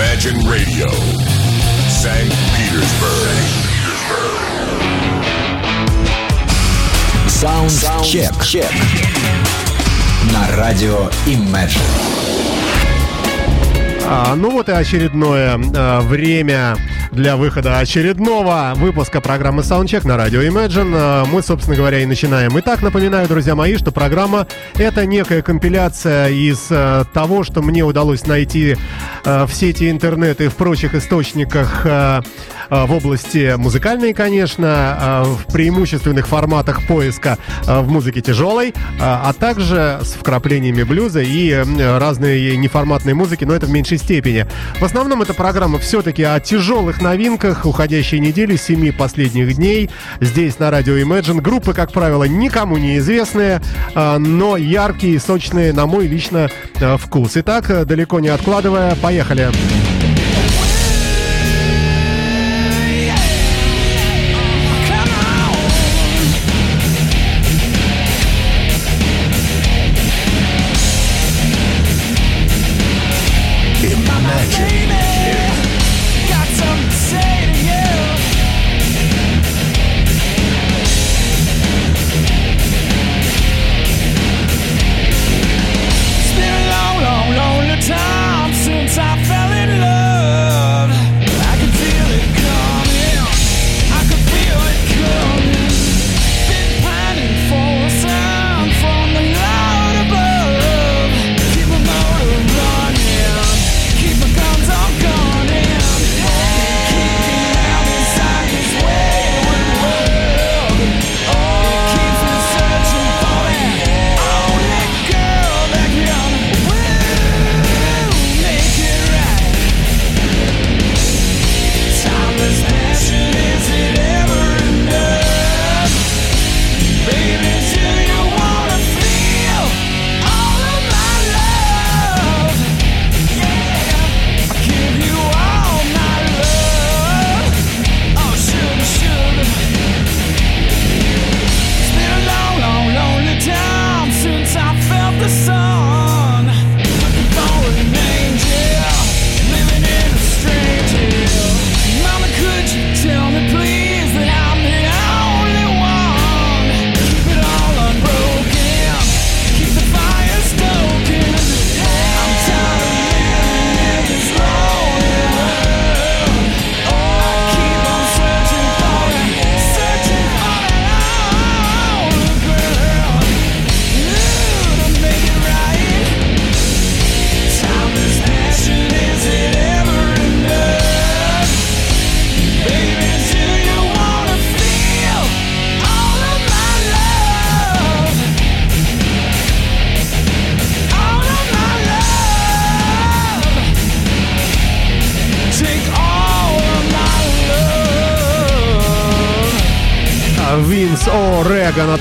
Imagine Radio, St. Petersburg. Саундчек. Чек. На радио Imagine. А, ну вот и очередное а, время для выхода очередного выпуска программы Soundcheck на радио Imagine. Э, мы, собственно говоря, и начинаем. Итак, напоминаю, друзья мои, что программа — это некая компиляция из э, того, что мне удалось найти э, в сети интернет и в прочих источниках в области музыкальной, конечно, в преимущественных форматах поиска в музыке тяжелой, а также с вкраплениями блюза и разной неформатной музыки, но это в меньшей степени. В основном эта программа все-таки о тяжелых музыкальных новинках уходящей недели, семи последних дней. Здесь на радио Imagine группы, как правило, никому не известные, а, но яркие и сочные на мой лично а, вкус. Итак, далеко не откладывая, поехали! Поехали!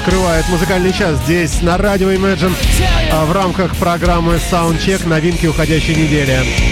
открывает музыкальный час здесь на радио Imagine а в рамках программы Soundcheck новинки уходящей недели.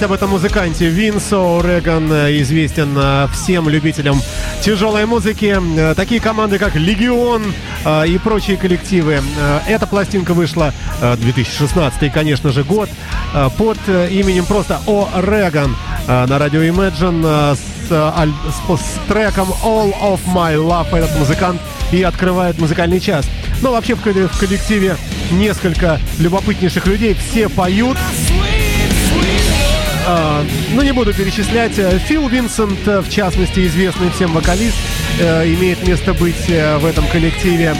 сказать об этом музыканте? Винсо Реган э, известен э, всем любителям тяжелой музыки. Э, такие команды, как «Легион» и прочие коллективы. Эта пластинка вышла 2016, конечно же, год под именем просто «О Реган» на радио Imagine с, с треком «All of My Love» этот музыкант и открывает музыкальный час. Но вообще в коллективе несколько любопытнейших людей. Все поют. А, ну, не буду перечислять. Э, Фил Винсент, э, в частности, известный всем вокалист, э, имеет место быть э, в этом коллективе.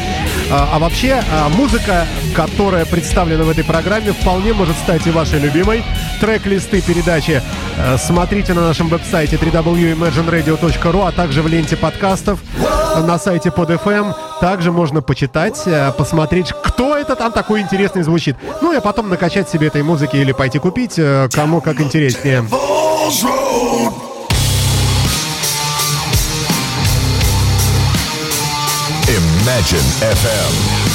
А а вообще, а, музыка, которая представлена в этой программе, вполне может стать и вашей любимой. Трек-листы передачи э, смотрите на нашем веб-сайте www.imagineradio.ru, а также в ленте подкастов на сайте под FM. Также можно почитать, э, посмотреть, кто это там такой интересный звучит. Ну и потом накачать себе этой музыки или пойти купить, э, кому как интереснее. Imagine FM.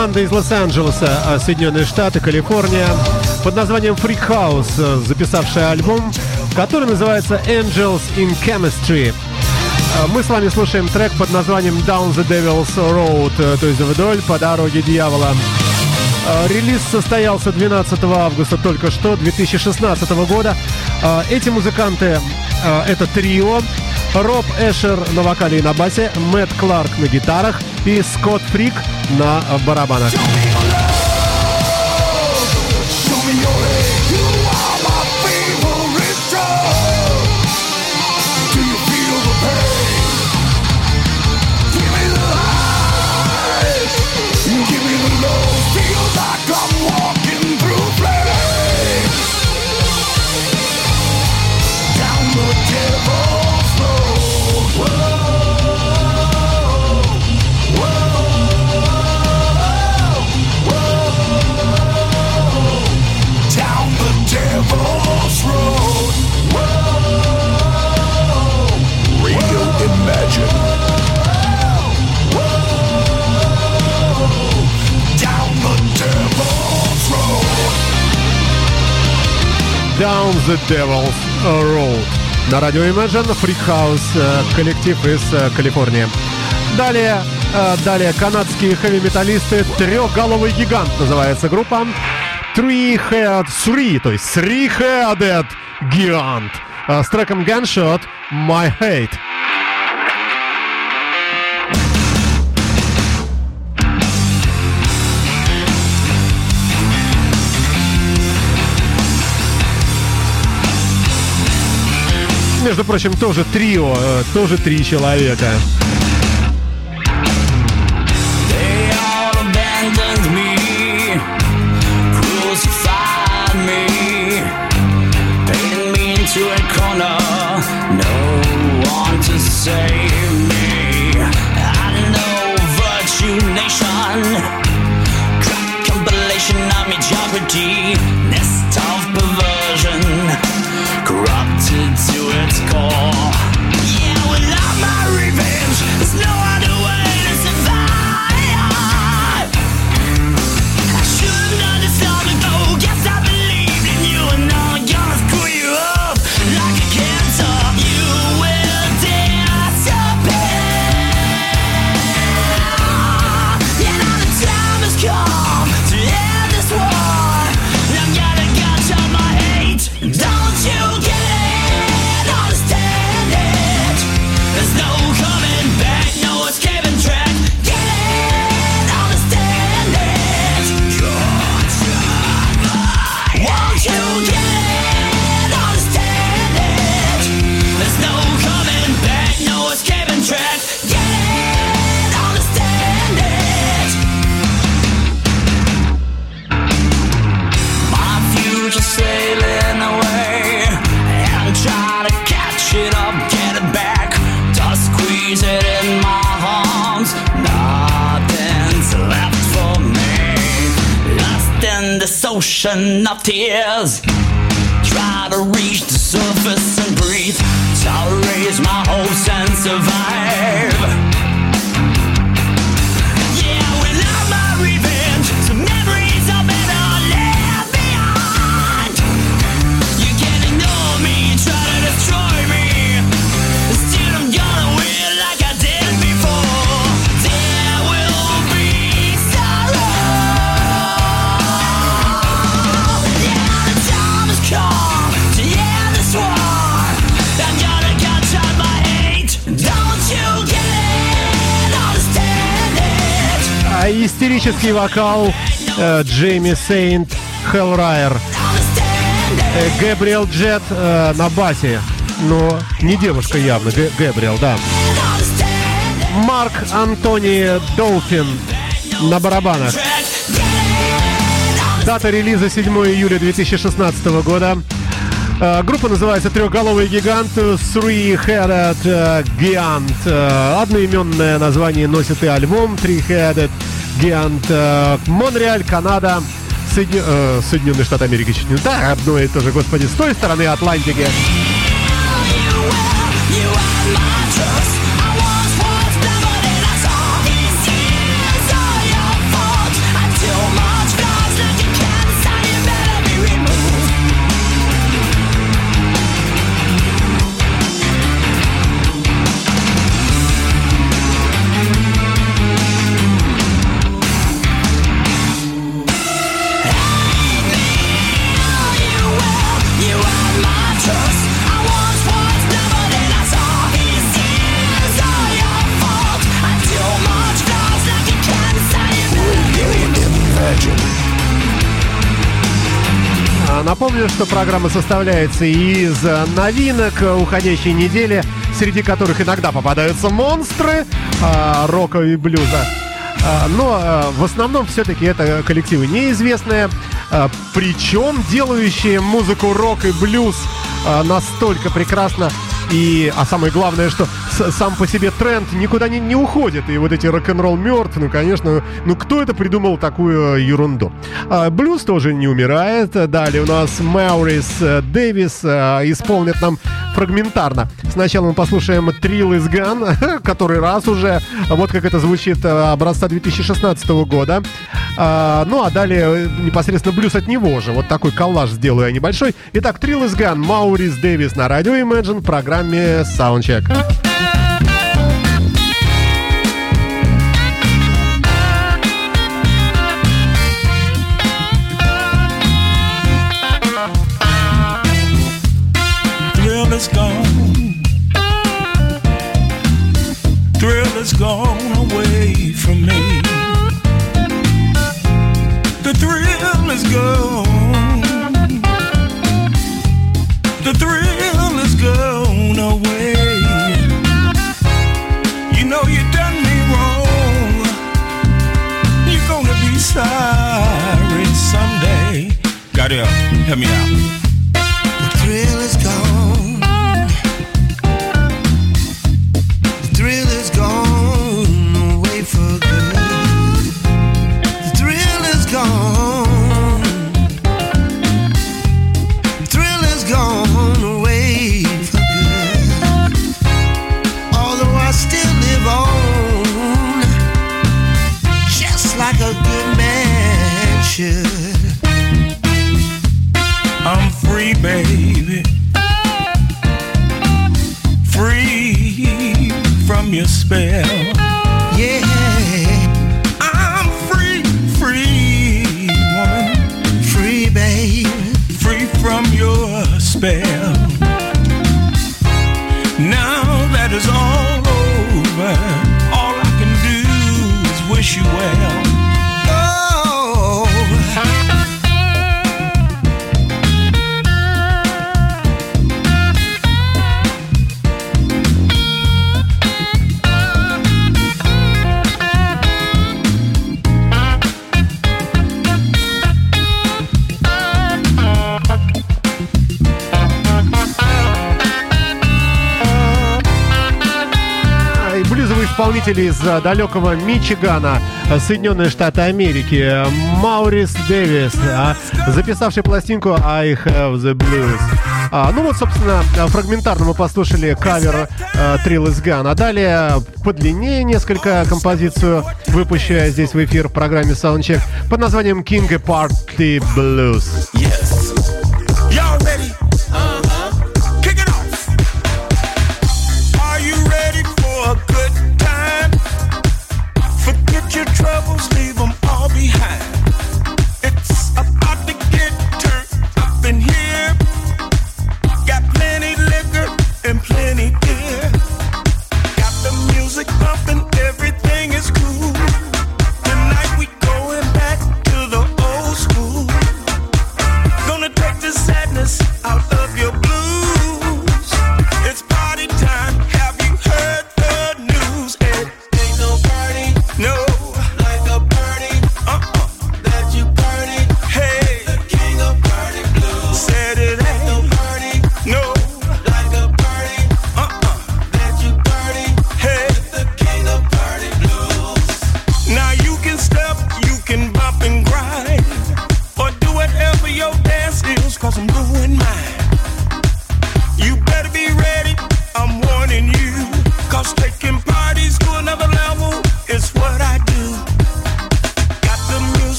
Команда из Лос-Анджелеса, а, Соединенные Штаты, Калифорния, под названием Freak House, э, записавшая альбом, который называется Angels in Chemistry. А, Мы с вами слушаем трек под названием Down the Devil's Road, э, то есть вдоль по дороге дьявола. Релиз состоялся 12 августа только что, 2016 года. Эти музыканты это трио. Роб Эшер на вокале и на басе, Мэтт Кларк на гитарах и Скотт Фрик на барабанах. The Devil's Road. На радио Imagine Freak House, э, коллектив из э, Калифорнии. Далее, э, далее канадские хэви-металлисты «Трехголовый гигант» называется группа. Three-Head Three, то есть Three-Headed Gigant. Э, С треком Gunshot My Hate. Между прочим, тоже трио, э, тоже три человека. Mediocrity, истерический вокал э, Джейми Сейнт Хеллрайер. Э, Гэбриэл Джет э, на басе. Но не девушка явно, Гэ- да. Марк Антони Долфин на барабанах. Дата релиза 7 июля 2016 года. Э, Группа называется «Трехголовый гигант» Three-Headed э, Giant. Э, Одноименное название носит и альбом Three-Headed Giant. Монреаль, Канада, Соедин- Соединенные Штаты Америки да, одно и то же, господи, с той стороны Атлантики. Напомню, что программа составляется из э, новинок э, уходящей недели, среди которых иногда попадаются монстры а, рока и блюза. А, Но э, в основном все-таки это коллективы неизвестные, а, причем делающие музыку рок и блюз а, настолько прекрасно. И, а самое главное, что сам по себе тренд никуда не, не уходит. И вот эти рок-н-ролл мертв, ну, конечно, ну кто это придумал такую э, ерунду? А, блюз тоже не умирает. Далее у нас Маурис э, Дэвис э, исполнит нам фрагментарно. Сначала мы послушаем Trill is Gone, который раз уже, вот как это звучит образца 2016 года. А, ну, а далее непосредственно блюз от него же. Вот такой коллаж сделаю я небольшой. Итак, Trill is Gone, Маурис Дэвис на радио Imagine в программе «Саундчек». is gone. Thrill is gone away from me. The thrill is gone. sorry someday. Gotta help me out. представитель из э, далекого Мичигана, э, Соединенные Штаты Америки, э, Маурис Дэвис, а, записавший пластинку «I Have the Blues». А, ну вот, собственно, фрагментарно мы послушали кавер э, Trill is а далее подлиннее несколько композицию, выпущая здесь в эфир в программе Soundcheck под названием King Party Blues. Yes. Y'all ready?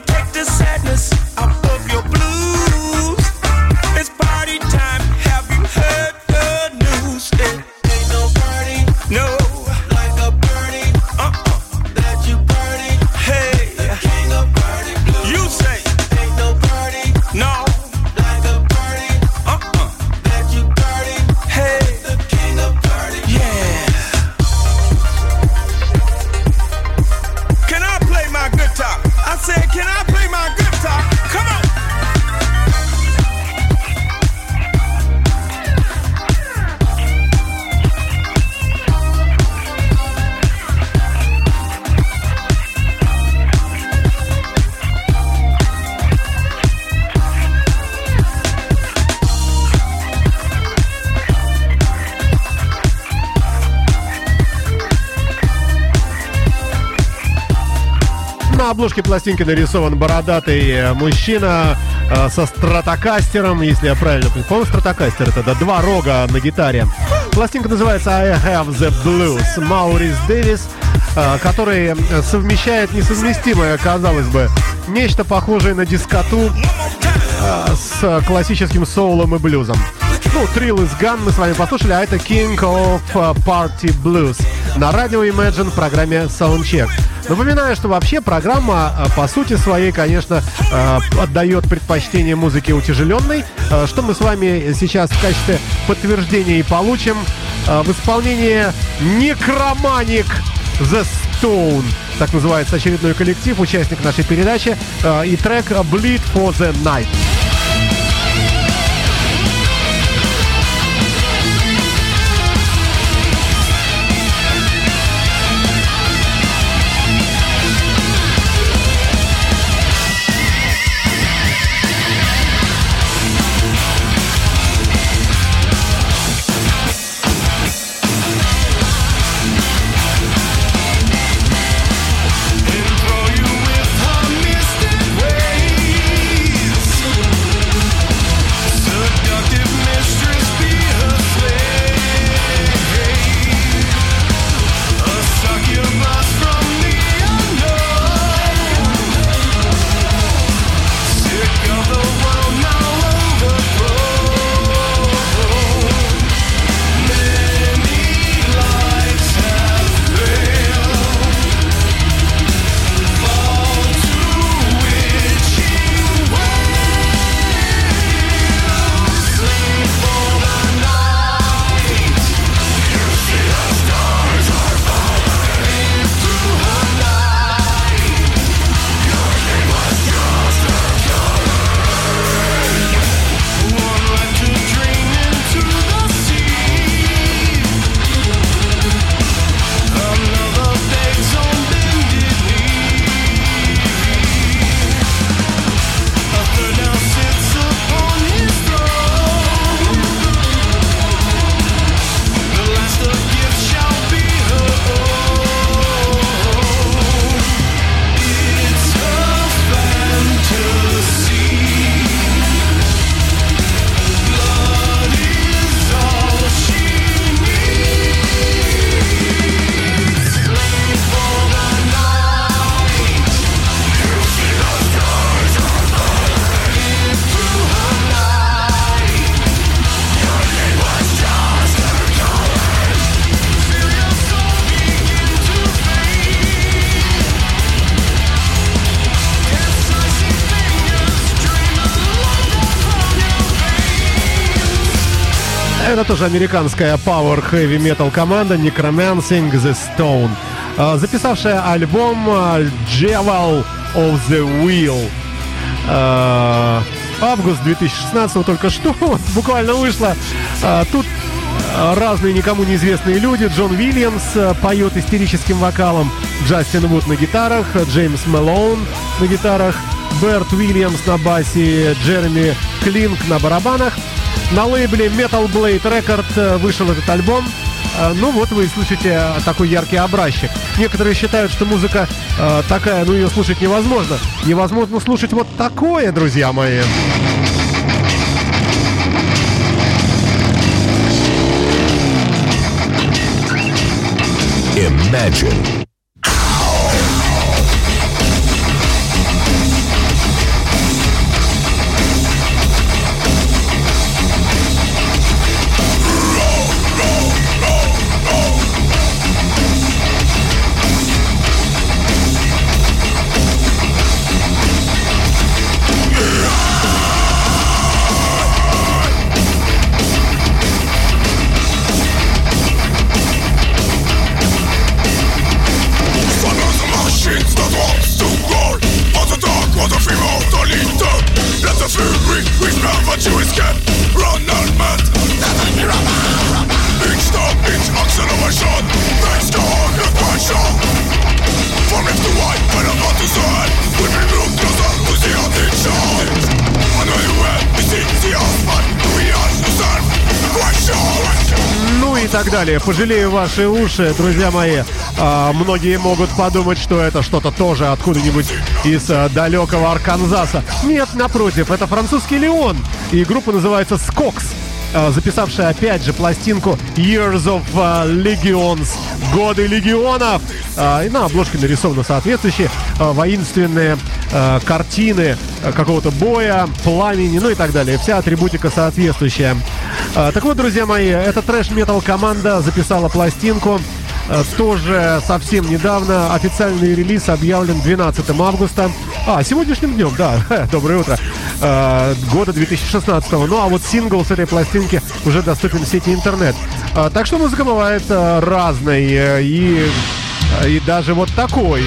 protect us. обложке пластинки нарисован бородатый э, мужчина э, со стратокастером, если я правильно понимаю. Помню, стратокастер это, да, два рога на гитаре. Пластинка называется I Have The Blues. Маурис Дэвис, э, который совмещает несовместимое, казалось бы, нечто похожее на дискоту с классическим соулом и блюзом. Ну, Трилл из Ган мы с вами послушали, а это King of Party Blues на радио Imagine в программе Soundcheck. Напоминаю, что вообще программа э, по сути своей, конечно, э, отдает предпочтение музыке утяжеленной, э, что мы с вами сейчас в качестве подтверждения и получим в исполнении Некроманик The Stone. Так называется очередной коллектив, участник нашей передачи, и трек Bleed for the Night. Это тоже американская Power Heavy Metal команда Necromancing the Stone, э, записавшая альбом э, Jewel of the Wheel. Э, Август 2016 только что буквально вышло. Э, Тут э, разные никому неизвестные люди. Джон Уильямс э, поет истерическим вокалом, Джастин Вуд на гитарах, Джеймс Мэлоун на гитарах, Берт Уильямс на басе, Джереми Клинк на барабанах. На лейбле Metal Blade Record э, вышел этот альбом. Э, Ну вот вы слышите э, такой яркий образчик. Некоторые считают, что музыка э, такая, ну ее слушать невозможно. Невозможно слушать вот такое, друзья мои. Imagine. Ну и так далее. Пожалею ваши уши, друзья мои. А, многие могут подумать, что это что-то тоже откуда-нибудь из а, далекого Арканзаса. Нет, напротив, это французский Леон. И группа называется Скокс. А, записавшая опять же пластинку Years of а, Legions, годы легионов. А, и на обложке нарисованы соответствующие воинственные э, картины э, какого-то боя, пламени, ну и так далее. Вся атрибутика соответствующая. Э, так вот, друзья мои, эта трэш-метал команда записала пластинку. Э, Тоже совсем недавно официальный релиз объявлен 12 августа. А, сегодняшним днем, да, доброе утро. Э, Года 2016. Ну а вот сингл с этой пластинки уже доступен в сети интернет. Э, Так что музыка бывает э, разной. И, и даже вот такой.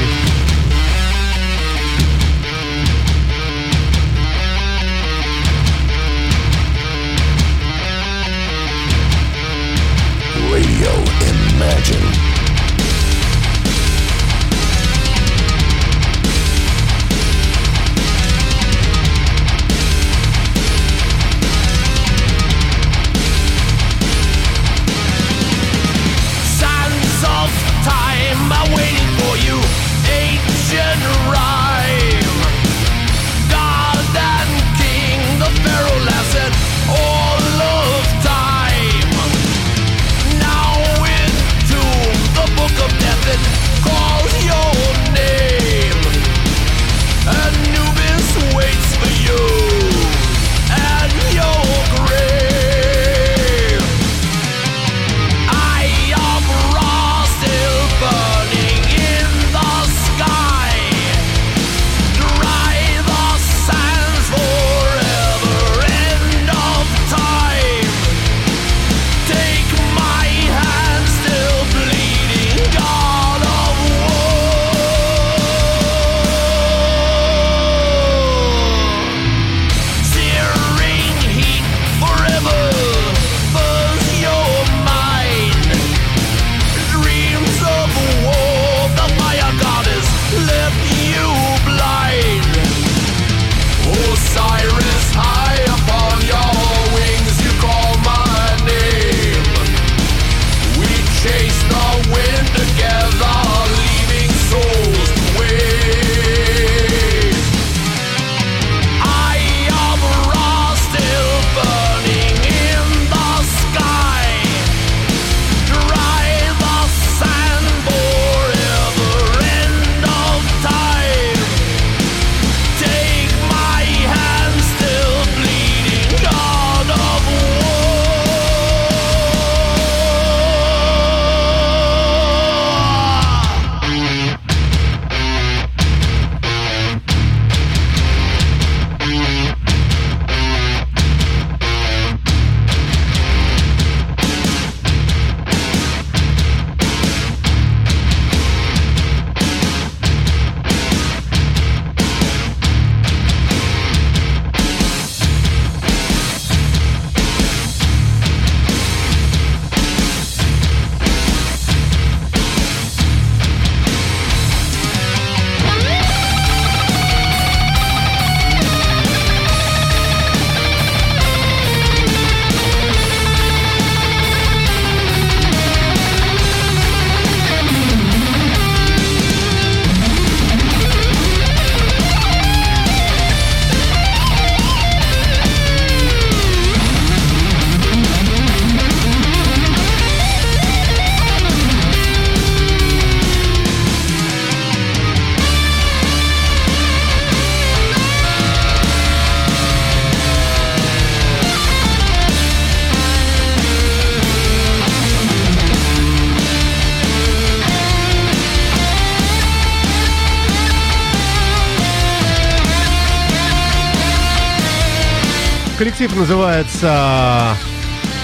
Называется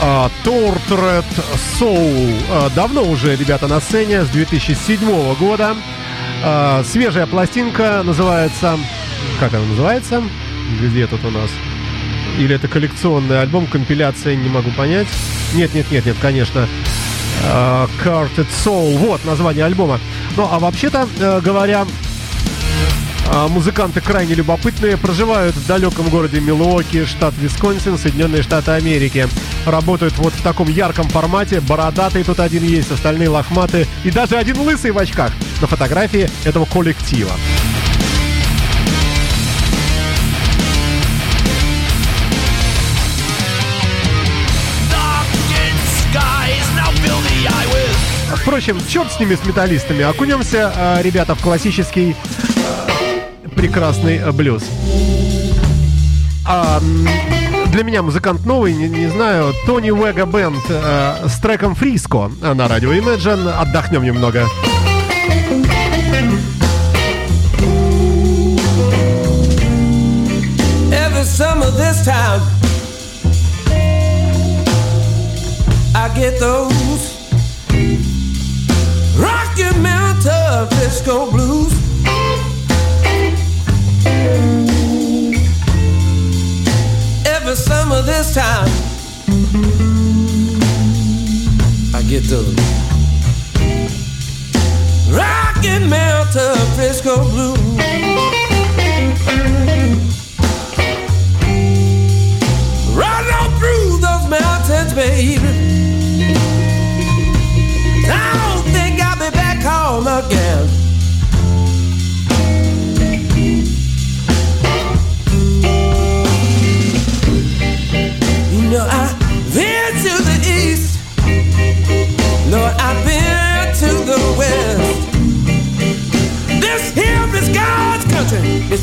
а, Tortured Soul. А, Давно уже ребята на сцене, с 2007 года. А, Свежая пластинка называется... Как она называется? Где тут у нас? Или это коллекционный альбом, компиляция, не могу понять. Нет, нет, нет, нет, конечно. А, Carted Soul, вот название альбома. Ну, а вообще-то э, говоря, а, Музыканты крайне любопытные, проживают в далеком городе Милуоки, штат Висконсин, Соединенные Штаты Америки. Работают вот в таком ярком формате, бородатый тут один есть, остальные лохматые и даже один лысый в очках на фотографии этого коллектива. Впрочем, черт с ними, с металлистами. Окунемся, э, ребята, в классический прекрасный э, блюз. А, для меня музыкант новый, не, не знаю, Тони Вега Бенд э, с треком «Фриско» на радио Imagine. Отдохнем немного. Rocky Mountain disco blues. Every summer this time, I get those Rocky Mountain Frisco blues. Run on through those mountains, baby. I don't think I'll be back home again. listen.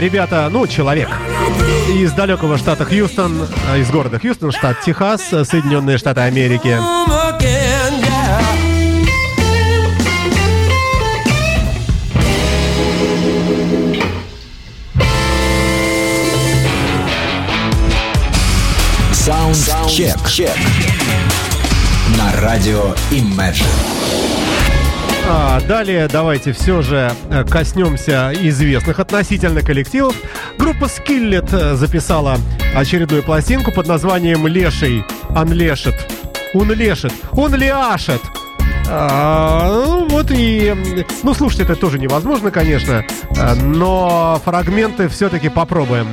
ребята, ну, человек из далекого штата Хьюстон, э, из города Хьюстон, штат Техас, Соединенные Штаты Америки. Саундчек. Саундчек. На радио Imagine. А, далее давайте все же э, коснемся известных относительно коллективов. Группа Skillet э, записала очередную пластинку под названием «Леший». Анлешет. Унлешет. Он ляшет. А, ну, вот и... Ну, слушать это тоже невозможно, конечно, э, но фрагменты все-таки попробуем.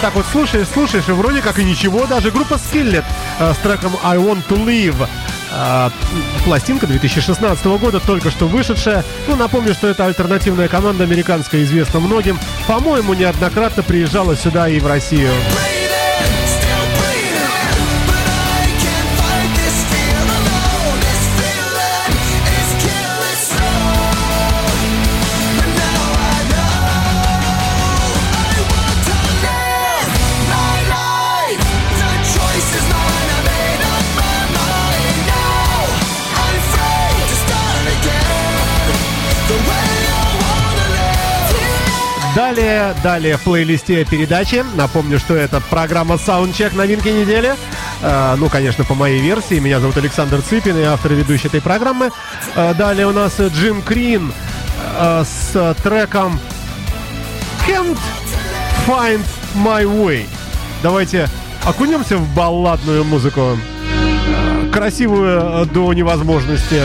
Вот так вот слушаешь, слушаешь, и вроде как и ничего. Даже группа Skillet э, с треком I Want to Live. Э, Пластинка 2016 года, только что вышедшая. Ну, напомню, что это альтернативная команда американская, известна многим. По-моему, неоднократно приезжала сюда и в Россию. Далее, далее в плейлисте передачи. Напомню, что это программа Soundcheck новинки недели. Э, ну, конечно, по моей версии. Меня зовут Александр Цыпин, и автор и ведущий этой программы. Э, далее у нас Джим Крин э, с треком Can't Find My Way. Давайте окунемся в балладную музыку. Э, Красивую до невозможности.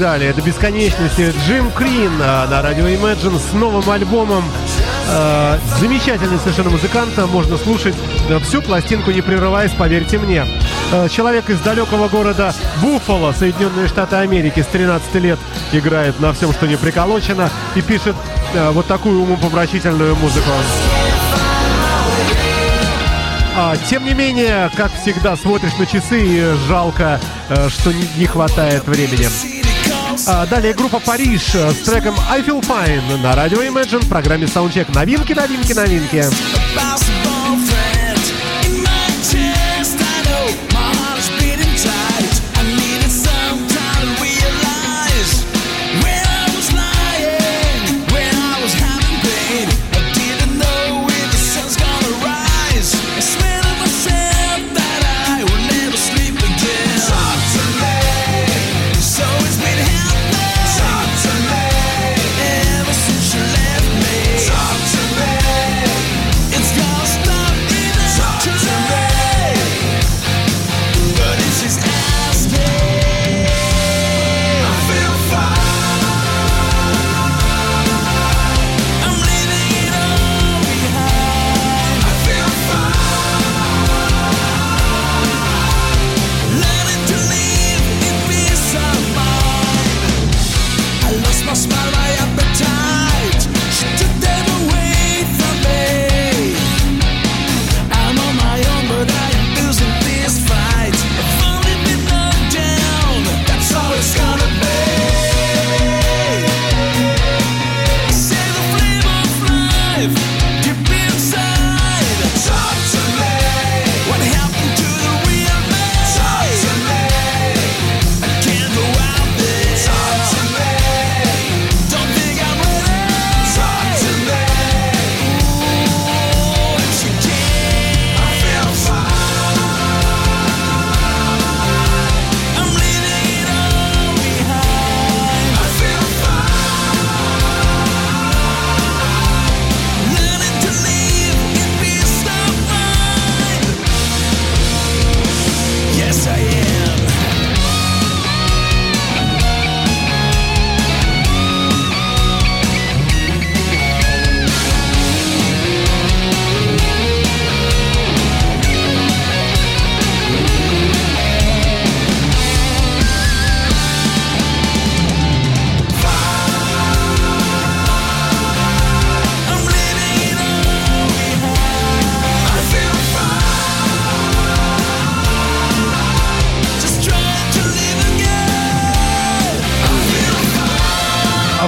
Далее. До бесконечности. Джим Крин а, на радио Imagine с новым альбомом. А, Замечательный совершенно музыкант. Можно слушать всю пластинку, не прерываясь, поверьте мне. Э, Человек из далекого города Буффало, Соединенные Штаты Америки, с 13 лет играет на всем, что не приколочено, и пишет вот такую умопомрачительную музыку. А, тем не менее, как всегда, смотришь на часы и жалко, что не хватает времени. А, далее группа Париж э, с треком I Feel Fine на радио Imagine в программе Soundcheck. Новинки, новинки, новинки.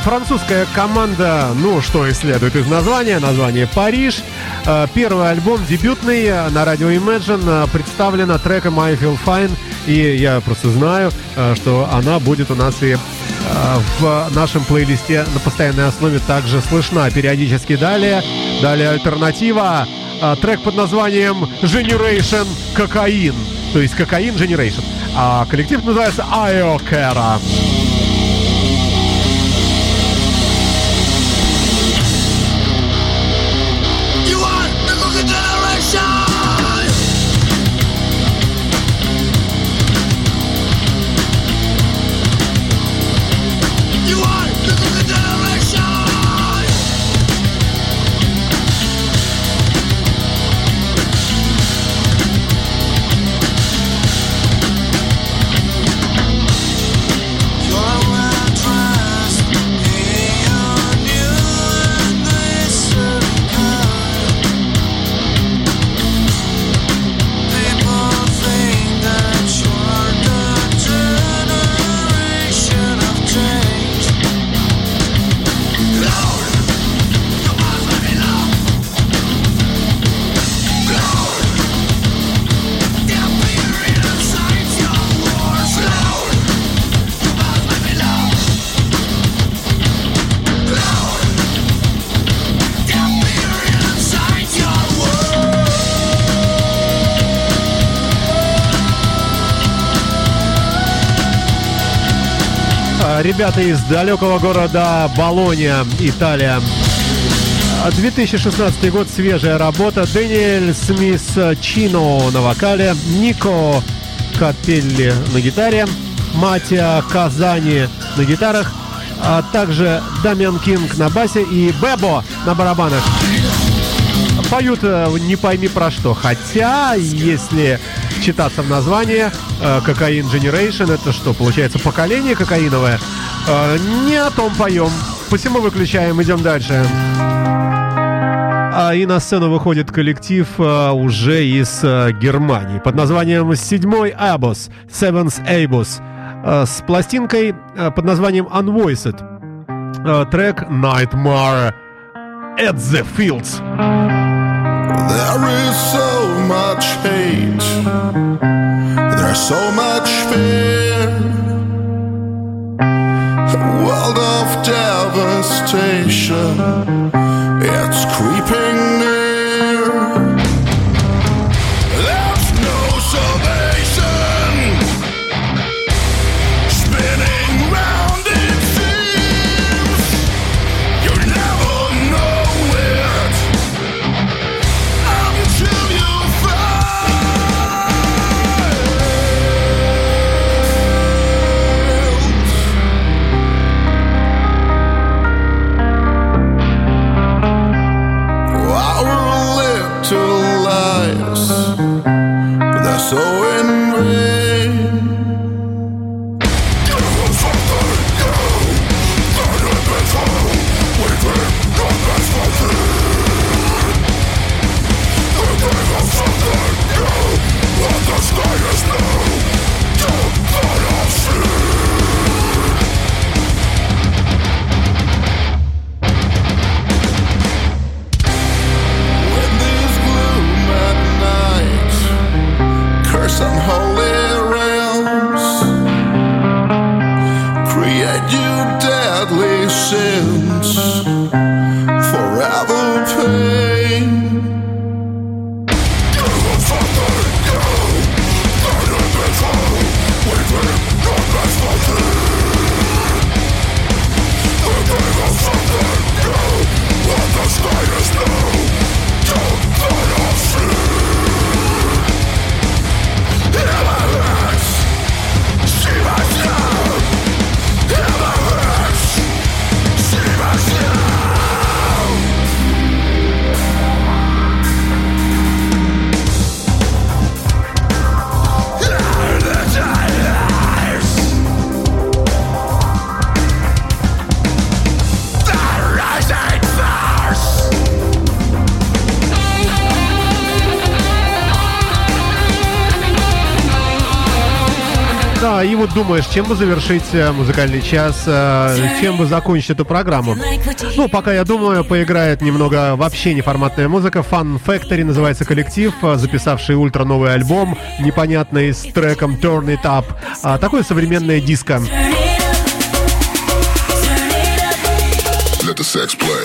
Французская команда, ну, что и следует из названия, название «Париж». Э, Первый альбом, дебютный, э, на радио Imagine, э, представлена треком «I Feel Fine». И я просто знаю, что она будет у нас и в нашем плейлисте на постоянной основе также слышна периодически далее. Далее альтернатива. Трек под названием Generation Кокаин. То есть Кокаин Generation. А коллектив называется Айокера. You Ребята из далекого города Болония, Италия. А, 2016 год, свежая работа. Дэниэль Смис Чино на вокале, Нико Капелли на гитаре, Матия Казани на гитарах, а также Дамиан Кинг на басе и Бебо на барабанах. Поют э, не пойми про что. Хотя, если читаться в название э, Кокаин Generation, это что, получается поколение кокаиновое? Э, Не о том поем. Посему выключаем, идем дальше. А, и на сцену выходит коллектив э, уже из э, Германии под названием «Седьмой Абос» Seventh Abos с пластинкой под названием Unvoiced. Трек Nightmare at the Fields. There is so much hate. There's so much fear. World of devastation. It's creeping думаешь, чем бы завершить э, музыкальный час, э, чем бы закончить эту программу. Ну, пока я думаю, поиграет немного вообще неформатная музыка. Fun Factory называется коллектив, э, записавший ультра новый альбом, непонятный, с треком Turn It Up. А, такое современное диско. Let the sex play.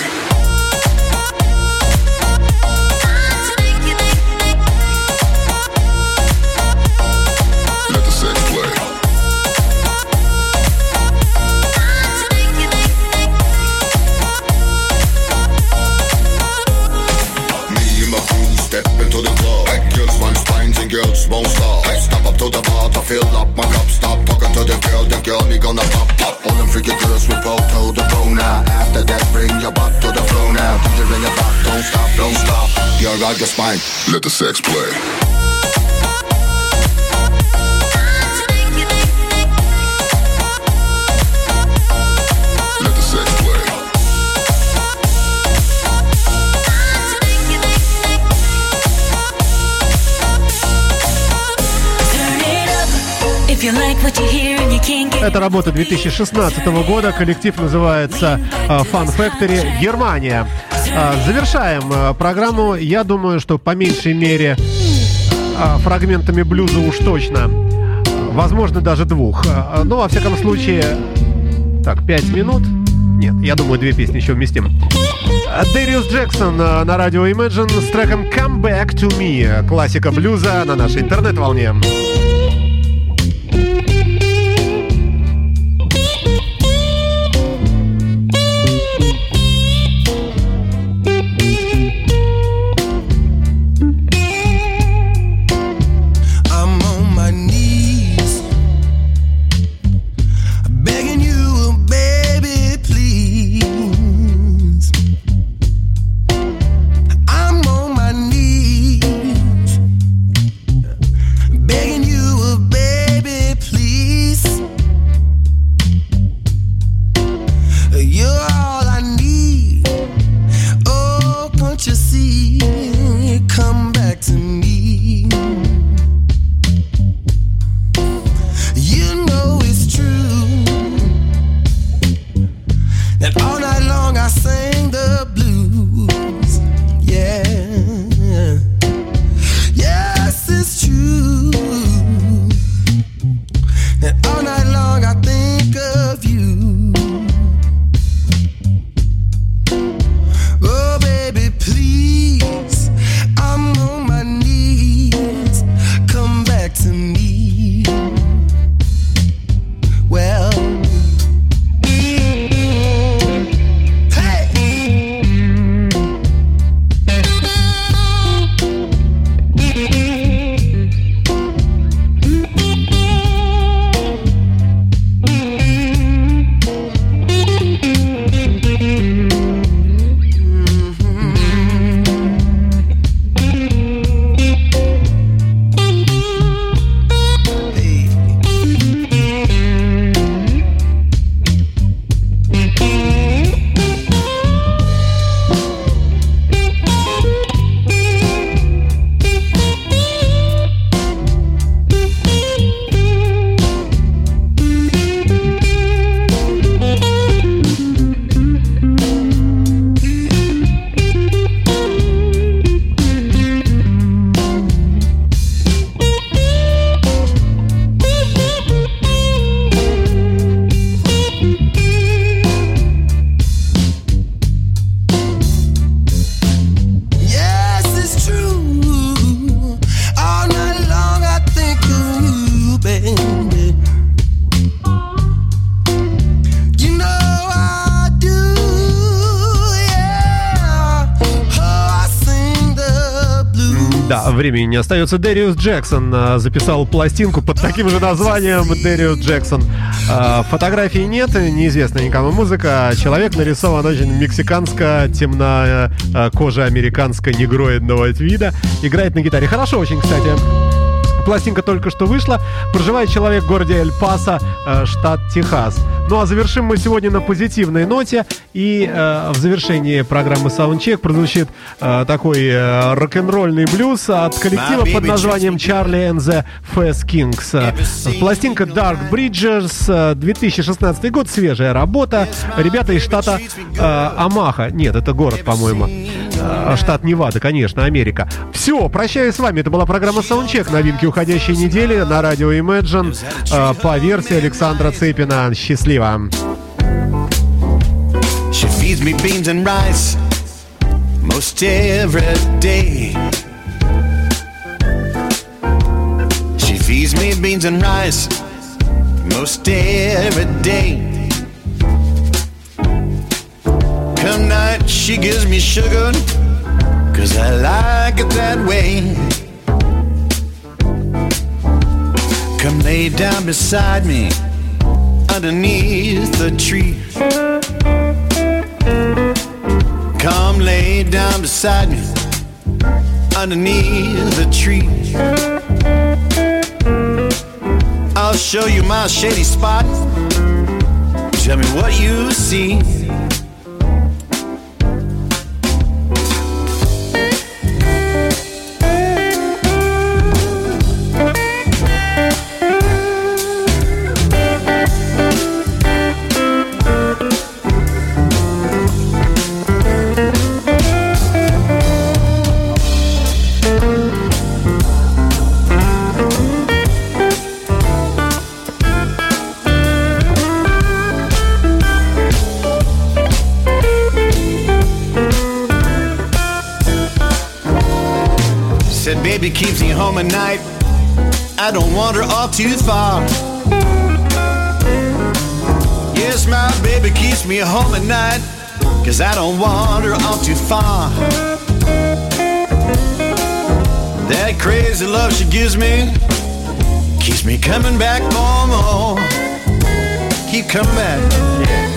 Girl, me gonna pop pop. All them freaky girls will go to the phone now. After that, bring your butt to the floor now. Do ring your back? Don't stop, don't stop. You're on your spine. Let the sex play. Let the sex play. If you like what you hear Это работа 2016 года. Коллектив называется э, Fun Factory Германия. Э, Завершаем э, программу. Я думаю, что по меньшей мере фрагментами блюза уж точно. Возможно, даже двух. Э, Ну, во всяком случае, так, пять минут. Нет, я думаю, две песни еще вместим. Дэриус Джексон на радио Imagine с треком Come Back to Me. Классика блюза на нашей интернет-волне. Да, времени не остается. Дэриус Джексон а, записал пластинку под таким же названием Дэриус Джексон. А, Фотографий нет, неизвестная никому музыка. Человек нарисован очень мексиканско, темная а, кожа американско негроидного вида. Играет на гитаре. Хорошо очень, кстати. Пластинка только что вышла. Проживает человек в городе Эль-Пасо, э, штат Техас. Ну а завершим мы сегодня на позитивной ноте. И э, в завершении программы Soundcheck прозвучит э, такой э, рок-н-ролльный блюз от коллектива под названием Charlie and the Fast Kings. Э, Пластинка Dark Bridges, э, 2016 год, свежая работа. Ребята из штата э, Амаха. Нет, это город, по-моему. Э, штат Невада, конечно, Америка. Все, прощаюсь с вами. Это была программа Soundcheck. Новинки уходящей недели на радио Imagine э, по версии Александра Цепина. Счастливо. She feeds me beans and rice most every day. She feeds me beans and rice most every day. Come night, she gives me sugar, cause I like it that way. Come lay down beside me underneath the tree. Come lay down beside me underneath the tree. I'll show you my shady spot. Tell me what you see. Home at night. I don't wander off too far. Yes, my baby keeps me home at night. Cause I don't wander off too far. That crazy love she gives me keeps me coming back for more. Keep coming back.